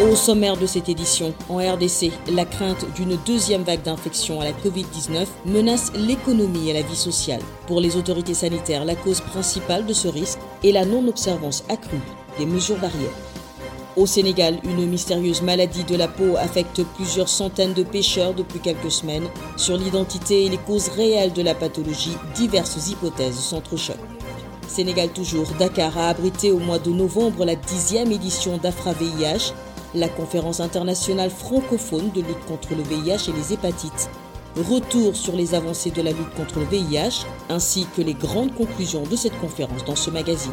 Au sommaire de cette édition, en RDC, la crainte d'une deuxième vague d'infection à la Covid-19 menace l'économie et la vie sociale. Pour les autorités sanitaires, la cause principale de ce risque est la non-observance accrue des mesures barrières. Au Sénégal, une mystérieuse maladie de la peau affecte plusieurs centaines de pêcheurs depuis quelques semaines. Sur l'identité et les causes réelles de la pathologie, diverses hypothèses s'entrechoquent. Sénégal toujours, Dakar a abrité au mois de novembre la dixième édition d'AFRA-VIH, la conférence internationale francophone de lutte contre le VIH et les hépatites. Retour sur les avancées de la lutte contre le VIH, ainsi que les grandes conclusions de cette conférence dans ce magazine.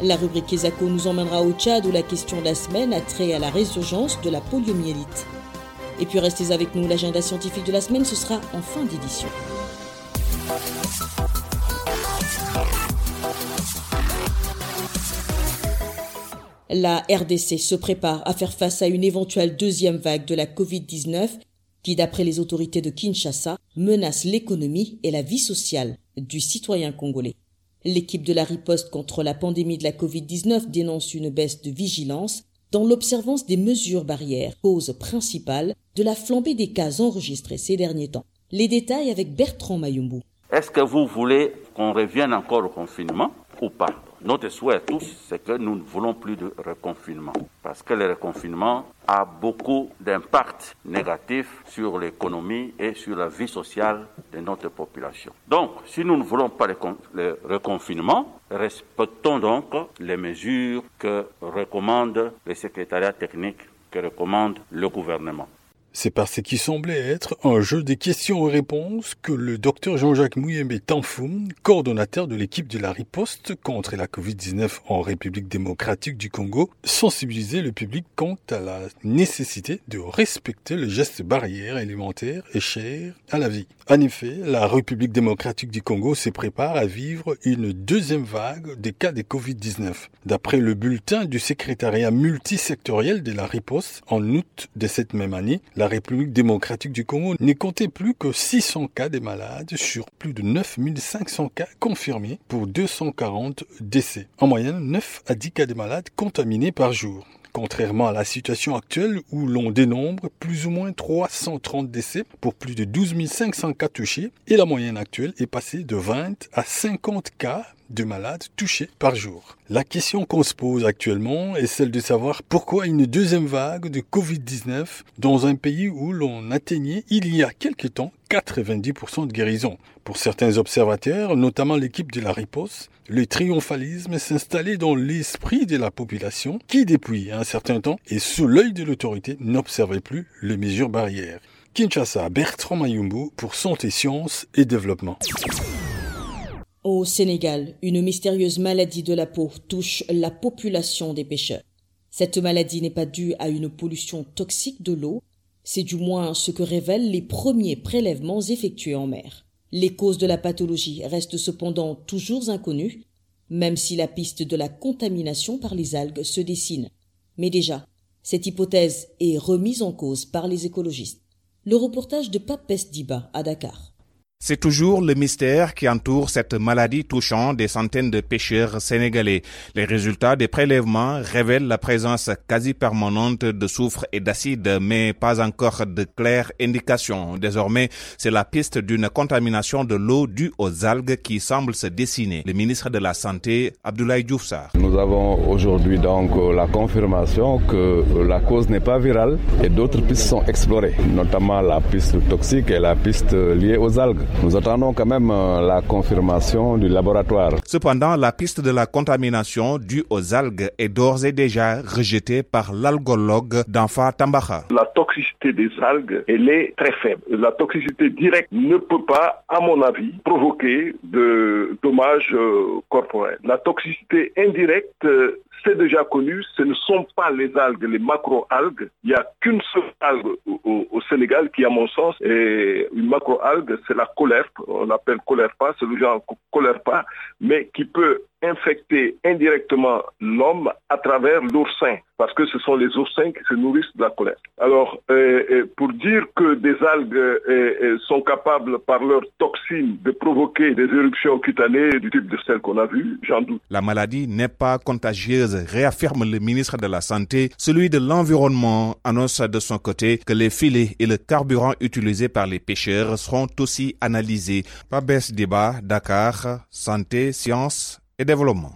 La rubrique ESACO nous emmènera au Tchad où la question de la semaine a trait à la résurgence de la poliomyélite. Et puis restez avec nous, l'agenda scientifique de la semaine, ce sera en fin d'édition. La RDC se prépare à faire face à une éventuelle deuxième vague de la Covid-19 qui, d'après les autorités de Kinshasa, menace l'économie et la vie sociale du citoyen congolais. L'équipe de la riposte contre la pandémie de la Covid-19 dénonce une baisse de vigilance dans l'observance des mesures barrières, cause principale de la flambée des cas enregistrés ces derniers temps. Les détails avec Bertrand Mayumbu. Est-ce que vous voulez qu'on revienne encore au confinement ou pas? Notre souhait tous, c'est que nous ne voulons plus de reconfinement. Parce que le reconfinement a beaucoup d'impact négatifs sur l'économie et sur la vie sociale de notre population. Donc, si nous ne voulons pas le reconfinement, respectons donc les mesures que recommande le secrétariat technique, que recommande le gouvernement. C'est par ce qui semblait être un jeu des questions et réponses que le docteur Jean-Jacques Mouyembe Tanfoum, coordonnateur de l'équipe de la riposte contre la Covid-19 en République démocratique du Congo, sensibilisait le public quant à la nécessité de respecter le geste barrière élémentaire et cher à la vie. En effet, la République démocratique du Congo se prépare à vivre une deuxième vague des cas de Covid-19. D'après le bulletin du secrétariat multisectoriel de la riposte, en août de cette même année, la République démocratique du Congo n'est compté plus que 600 cas de malades sur plus de 9500 cas confirmés pour 240 décès. En moyenne, 9 à 10 cas de malades contaminés par jour contrairement à la situation actuelle où l'on dénombre plus ou moins 330 décès pour plus de 12 500 cas touchés et la moyenne actuelle est passée de 20 à 50 cas de malades touchés par jour. La question qu'on se pose actuellement est celle de savoir pourquoi une deuxième vague de Covid-19 dans un pays où l'on atteignait il y a quelque temps 90% de guérison. Pour certains observateurs, notamment l'équipe de la riposte, le triomphalisme s'installait dans l'esprit de la population qui, depuis un certain temps et sous l'œil de l'autorité, n'observait plus les mesures barrières. Kinshasa, Bertrand Mayumbu pour Santé, Sciences et Développement. Au Sénégal, une mystérieuse maladie de la peau touche la population des pêcheurs. Cette maladie n'est pas due à une pollution toxique de l'eau, c'est du moins ce que révèlent les premiers prélèvements effectués en mer. Les causes de la pathologie restent cependant toujours inconnues, même si la piste de la contamination par les algues se dessine. Mais déjà, cette hypothèse est remise en cause par les écologistes. Le reportage de Papes Diba à Dakar. C'est toujours le mystère qui entoure cette maladie touchant des centaines de pêcheurs sénégalais. Les résultats des prélèvements révèlent la présence quasi permanente de soufre et d'acide, mais pas encore de claires indications. Désormais, c'est la piste d'une contamination de l'eau due aux algues qui semble se dessiner. Le ministre de la Santé, Abdoulaye Diouf Nous avons aujourd'hui donc la confirmation que la cause n'est pas virale et d'autres pistes sont explorées, notamment la piste toxique et la piste liée aux algues. Nous attendons quand même euh, la confirmation du laboratoire. Cependant, la piste de la contamination due aux algues est d'ores et déjà rejetée par l'algologue d'Anfa Tambaha. La toxicité des algues, elle est très faible. La toxicité directe ne peut pas, à mon avis, provoquer de dommages euh, corporels. La toxicité indirecte, euh, c'est déjà connu, ce ne sont pas les algues, les macro-algues. Il n'y a qu'une seule algue au, Sénégal qui, à mon sens, est une macro-algue, c'est la colère. On l'appelle pas, c'est le genre pas, mais qui peut infecter indirectement l'homme à travers l'oursin, parce que ce sont les oursins qui se nourrissent de la colère. Alors, euh, euh, pour dire que des algues euh, sont capables, par leurs toxines, de provoquer des éruptions cutanées du type de celles qu'on a vues, j'en doute. La maladie n'est pas contagieuse, réaffirme le ministre de la Santé. Celui de l'Environnement annonce de son côté que les filets et le carburant utilisés par les pêcheurs seront aussi analysés. Pabès Débat, Dakar, Santé, Sciences et développement.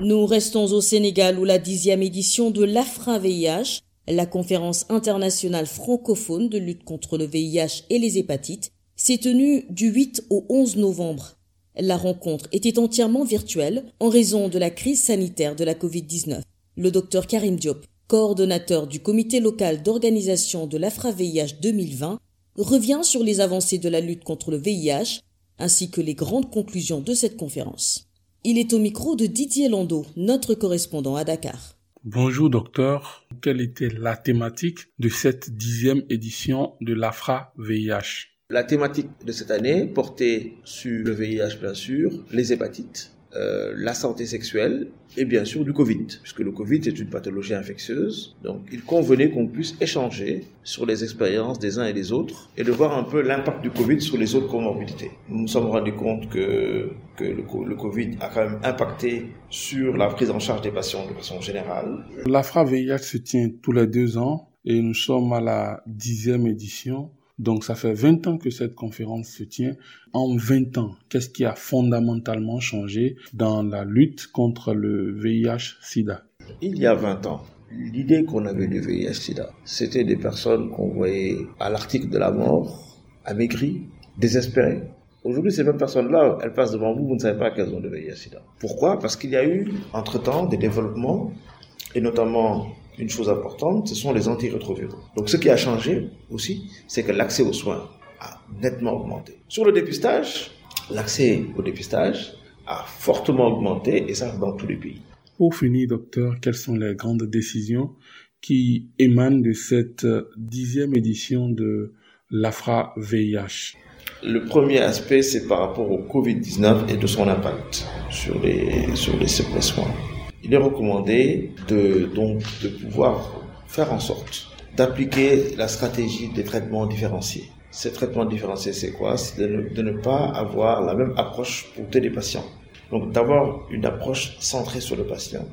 Nous restons au Sénégal où la dixième édition de l'AFRA-VIH, la conférence internationale francophone de lutte contre le VIH et les hépatites, s'est tenue du 8 au 11 novembre. La rencontre était entièrement virtuelle en raison de la crise sanitaire de la Covid-19. Le docteur Karim Diop, coordonnateur du comité local d'organisation de l'AFRA-VIH 2020, revient sur les avancées de la lutte contre le VIH ainsi que les grandes conclusions de cette conférence. Il est au micro de Didier Landau, notre correspondant à Dakar. Bonjour docteur, quelle était la thématique de cette dixième édition de l'AFRA VIH La thématique de cette année portait sur le VIH bien sûr, les hépatites, euh, la santé sexuelle et bien sûr du Covid, puisque le Covid est une pathologie infectieuse. Donc il convenait qu'on puisse échanger sur les expériences des uns et des autres et de voir un peu l'impact du Covid sur les autres comorbidités. Nous nous sommes rendus compte que, que le, Covid a quand même impacté sur la prise en charge des patients de façon générale. L'AFRA VIH se tient tous les deux ans et nous sommes à la dixième édition. Donc ça fait 20 ans que cette conférence se tient. En 20 ans, qu'est-ce qui a fondamentalement changé dans la lutte contre le VIH-Sida Il y a 20 ans, l'idée qu'on avait du VIH-Sida, c'était des personnes qu'on voyait à l'article de la mort, amaigries, désespérées. Aujourd'hui, ces mêmes personnes-là, elles passent devant vous, vous ne savez pas qu'elles ont le VIH-Sida. Pourquoi? Parce qu'il y a eu, entre-temps, des développements, et notamment une chose importante, ce sont les antirétroviraux. Donc ce qui a changé aussi, c'est que l'accès aux soins a nettement augmenté. Sur le dépistage, l'accès au dépistage a fortement augmenté et ça dans tous les pays. Pour finir, docteur, quelles sont les grandes décisions qui émanent de cette dixième édition de l'AFRA VIH Le premier aspect, c'est par rapport au Covid-19 et de son impact sur les, sur les soins il est recommandé de, donc, de pouvoir faire en sorte d'appliquer la stratégie des traitements différenciés. Ces traitements différenciés, c'est quoi? C'est de, ne pas avoir la même approche pour tous les patients. Donc d'avoir une approche centrée sur le patient.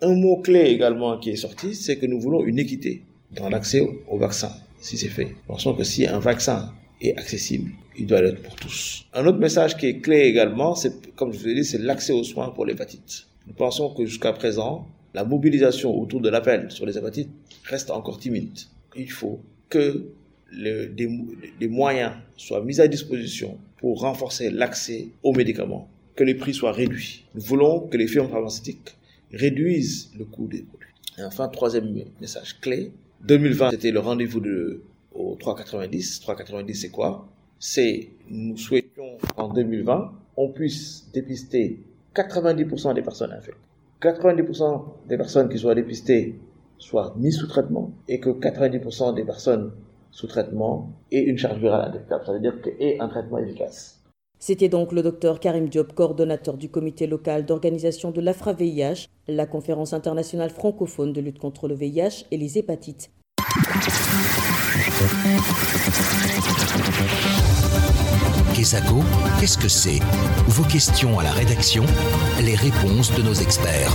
Un mot-clé également qui est sorti, c'est que nous voulons une équité dans l'accès au vaccin, si c'est fait. Pensons que si un vaccin est accessible, il doit l'être pour tous. Un autre message qui est clé également, c'est, comme je vous ai dit, c'est l'accès aux soins pour l'hépatite. Nous pensons que jusqu'à présent, la mobilisation autour de l'appel sur les hépatites reste encore timide. Il faut que des, moyens soient mis à disposition pour renforcer l'accès aux médicaments, que les prix soient réduits. Nous voulons que les firmes pharmaceutiques réduisent le coût des produits. Et enfin, troisième message clé, 2020, c'était le rendez-vous de, au 3,90. 3,90, c'est quoi? C'est, nous souhaitions qu'en 2020, on puisse dépister 90% des personnes infectées. 90% des personnes qui soient dépistées soient mises sous traitement et que 90% des personnes sous traitement aient une charge virale indétectable, c'est-à-dire qu'aient un traitement efficace. C'était donc le docteur Karim Diop, coordonnateur du comité local d'organisation de l'AFRA-VIH, la conférence internationale francophone de lutte contre le VIH et les hépatites. Qu'est-ce que c'est? Vos questions à la rédaction, les réponses de nos experts.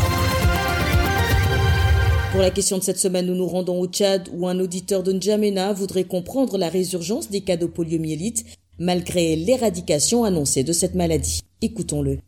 Pour la question de cette semaine, nous nous rendons au Tchad où un auditeur de N'Djamena voudrait comprendre la résurgence des cas de poliomyélite malgré l'éradication annoncée de cette maladie. Écoutons-le.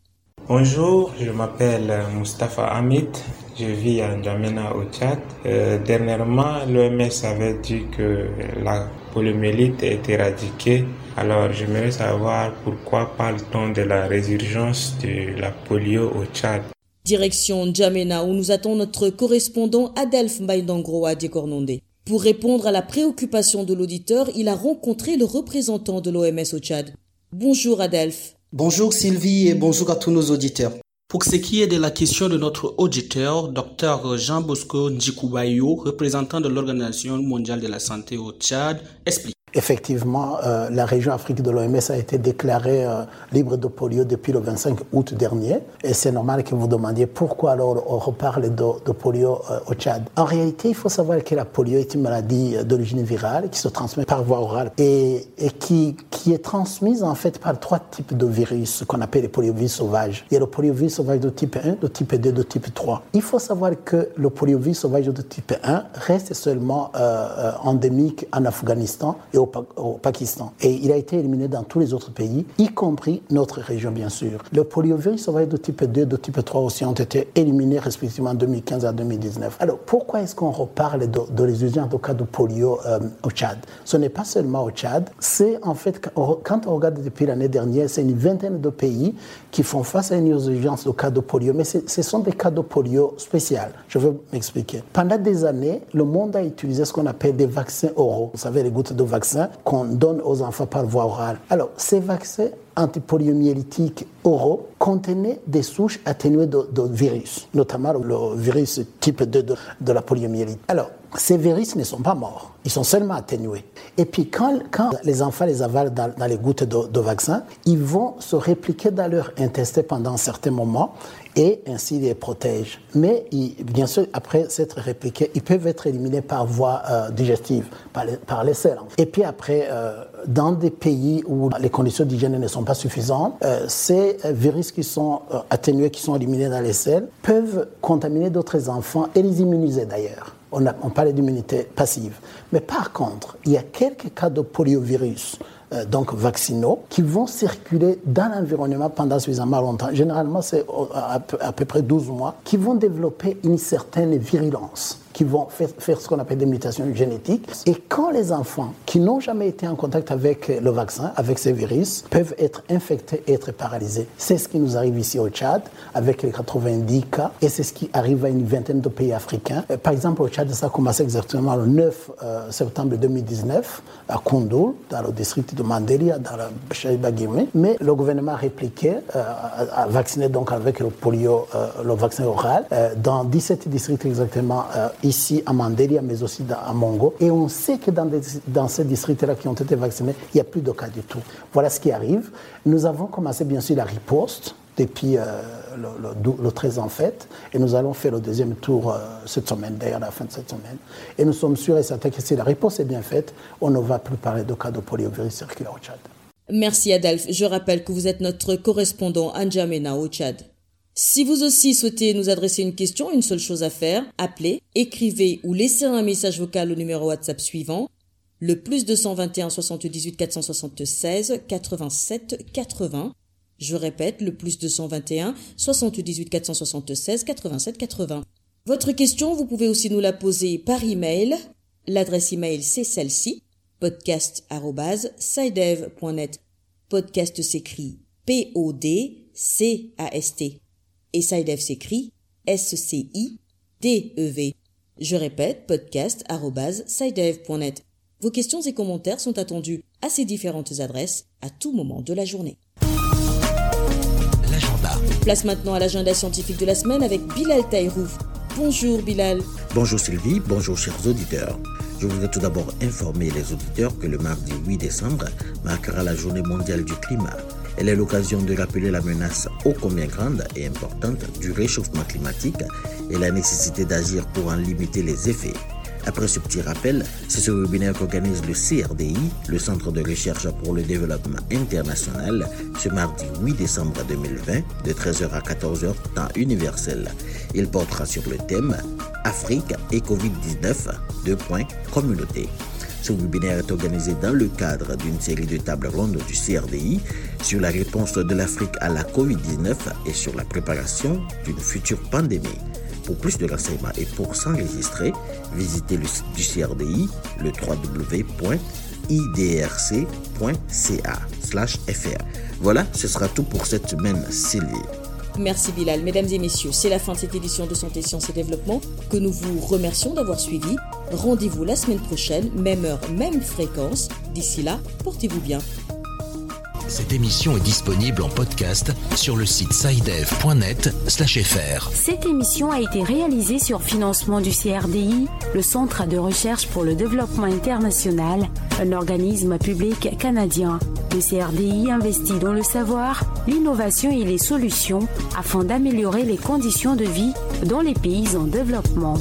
Bonjour, je m'appelle Mustapha Hamid, je vis à N'Djamena au Tchad. Euh, dernièrement, l'OMS avait dit que la poliomyélite est éradiquée alors, j'aimerais savoir pourquoi parle-t-on de la résurgence de la polio au Tchad? Direction N'Djamena où nous attend notre correspondant Adelph Mbaïdangroa Dekornonde. Pour répondre à la préoccupation de l'auditeur, il a rencontré le représentant de l'OMS au Tchad. Bonjour Adelph. Bonjour Sylvie et bonjour à tous nos auditeurs. Pour ce qui est de la question de notre auditeur, Dr Jean Bosco Njikubayo, représentant de l'Organisation mondiale de la santé au Tchad, explique effectivement, euh, la région Afrique de l'OMS a été déclarée euh, libre de polio depuis le 25 août dernier. Et c'est normal que vous demandiez pourquoi alors on reparle de, polio euh, au Tchad. En réalité, il faut savoir que la polio est une maladie d'origine virale qui se transmet par voie orale et, qui, est transmise en fait par trois types de virus qu'on appelle les poliovirus sauvages. Il y a le poliovirus sauvage de type 1, de type 2, de type 3. Il faut savoir que le poliovirus sauvage de type 1 reste seulement endémique en Afghanistan et au au, Pakistan. Et il a été éliminé dans tous les autres pays, y compris notre région, bien sûr. Le poliovirus sauvage de type 2 de type 3 aussi ont été éliminés respectivement en 2015 à 2019. Alors, pourquoi est-ce qu'on reparle de, de résurgence de cas de polio euh, au Tchad? Ce n'est pas seulement au Tchad, c'est en fait, quand on regarde depuis l'année dernière, c'est une vingtaine de pays qui font face à une urgence de cas de polio, mais ce sont des cas de polio spéciaux. Je vais m'expliquer. Pendant des années, le monde a utilisé ce qu'on appelle des vaccins oraux. Vous savez, les gouttes de qu'on donne aux enfants par voie orale. Alors, ces vaccins antipoliomyélytiques oraux contenaient des souches atténuées de, virus, notamment le virus type 2 de, la poliomyélite. Alors, ces virus ne sont pas morts, ils sont seulement atténués. Et puis quand, quand les enfants les avalent dans, les gouttes de, de, vaccin, ils vont se répliquer dans leur intestin pendant un certain moment et ainsi les protègent. Mais bien sûr, après s'être répliqués, ils peuvent être éliminés par voie euh, digestive, par les, par les selles. Et puis après, euh, dans des pays où les conditions d'hygiène ne sont pas suffisantes, euh, ces virus qui sont atténués, qui sont éliminés dans les selles, peuvent contaminer d'autres enfants et les immuniser d'ailleurs. On, a, on parle d'immunité passive. Mais par contre, il y a quelques cas de poliovirus euh, donc vaccinaux qui vont circuler dans l'environnement pendant suffisamment longtemps. Généralement, c'est à, peu près 12 mois, qui vont développer une certaine virulence qui vont faire, ce qu'on appelle des mutations génétiques. Et quand les enfants qui n'ont jamais été en contact avec le vaccin, avec ces virus, peuvent être infectés et être paralysés. C'est ce qui nous arrive ici au Tchad, avec les 90 cas, et c'est ce qui arrive à une vingtaine de pays africains. Euh, par exemple, au Tchad, ça a commencé exactement le 9 euh, septembre 2019 à Koundoul, dans le district de Mandelia, dans le Chaïba-Guimé. Mais le gouvernement a répliqué, euh, a vacciné donc avec le polio, le vaccin oral, dans 17 districts exactement ici à Mandelia, mais aussi à Mongo. Et on sait que dans, ces districts-là qui ont été vaccinés, il n'y a plus de cas du tout. Voilà ce qui arrive. Nous avons commencé bien sûr la riposte depuis euh, le, 13 en fait, et nous allons faire le deuxième tour euh, cette semaine, d'ailleurs la fin de cette semaine. Et nous sommes sûrs et certains que si la riposte est bien faite, on ne va plus parler de cas de poliovirus circulaire au Tchad. Merci Adolphe. Je rappelle que vous êtes notre correspondant à N'Djamena au Tchad. Si vous aussi souhaitez nous adresser une question, une seule chose à faire, appelez, écrivez ou laissez un message vocal au numéro WhatsApp suivant, le plus 221 78 476 87 80. Je répète, le plus 221 78 476 87 80. Votre question, vous pouvez aussi nous la poser par email. L'adresse email, c'est celle-ci, podcast.sidev.net. Podcast s'écrit P-O-D-C-A-S-T et SciDev s'écrit S-C-I-D-E-V. Je répète, podcast.sidev.net. Vos questions et commentaires sont attendus à ces différentes adresses à tout moment de la journée. L'agenda. Place maintenant à l'agenda scientifique de la semaine avec Bilal Taïrouf. Bonjour Bilal. Bonjour Sylvie, bonjour chers auditeurs. Je voudrais tout d'abord informer les auditeurs que le mardi 8 décembre marquera la journée mondiale du climat. Elle est l'occasion de rappeler la menace ô combien grande et importante du réchauffement climatique et la nécessité d'agir pour en limiter les effets. Après ce petit rappel, c'est ce webinaire qu'organise le CRDI, le Centre de recherche pour le développement international, ce mardi 8 décembre 2020, de 13h à 14h, temps universel. Il portera sur le thème Afrique et Covid-19, deux points, communauté. Ce webinaire est organisé dans le cadre d'une série de tables rondes du CRDI sur la réponse de l'Afrique à la COVID-19 et sur la préparation d'une future pandémie. Pour plus de renseignements et pour s'enregistrer, visitez le site du CRDI, le www.idrc.ca/fr. Voilà, ce sera tout pour cette semaine, Sylvie. Merci Bilal. Mesdames et messieurs, c'est la fin de cette édition de Santé, Sciences et Développement que nous vous remercions d'avoir suivi. Rendez-vous la semaine prochaine, même heure, même fréquence. D'ici là, portez-vous bien. Cette émission est disponible en podcast sur le site sidev.net/fr. Cette émission a été réalisée sur financement du CRDI, le Centre de recherche pour le développement international, un organisme public canadien. Le CRDI investit dans le savoir, l'innovation et les solutions afin d'améliorer les conditions de vie dans les pays en développement.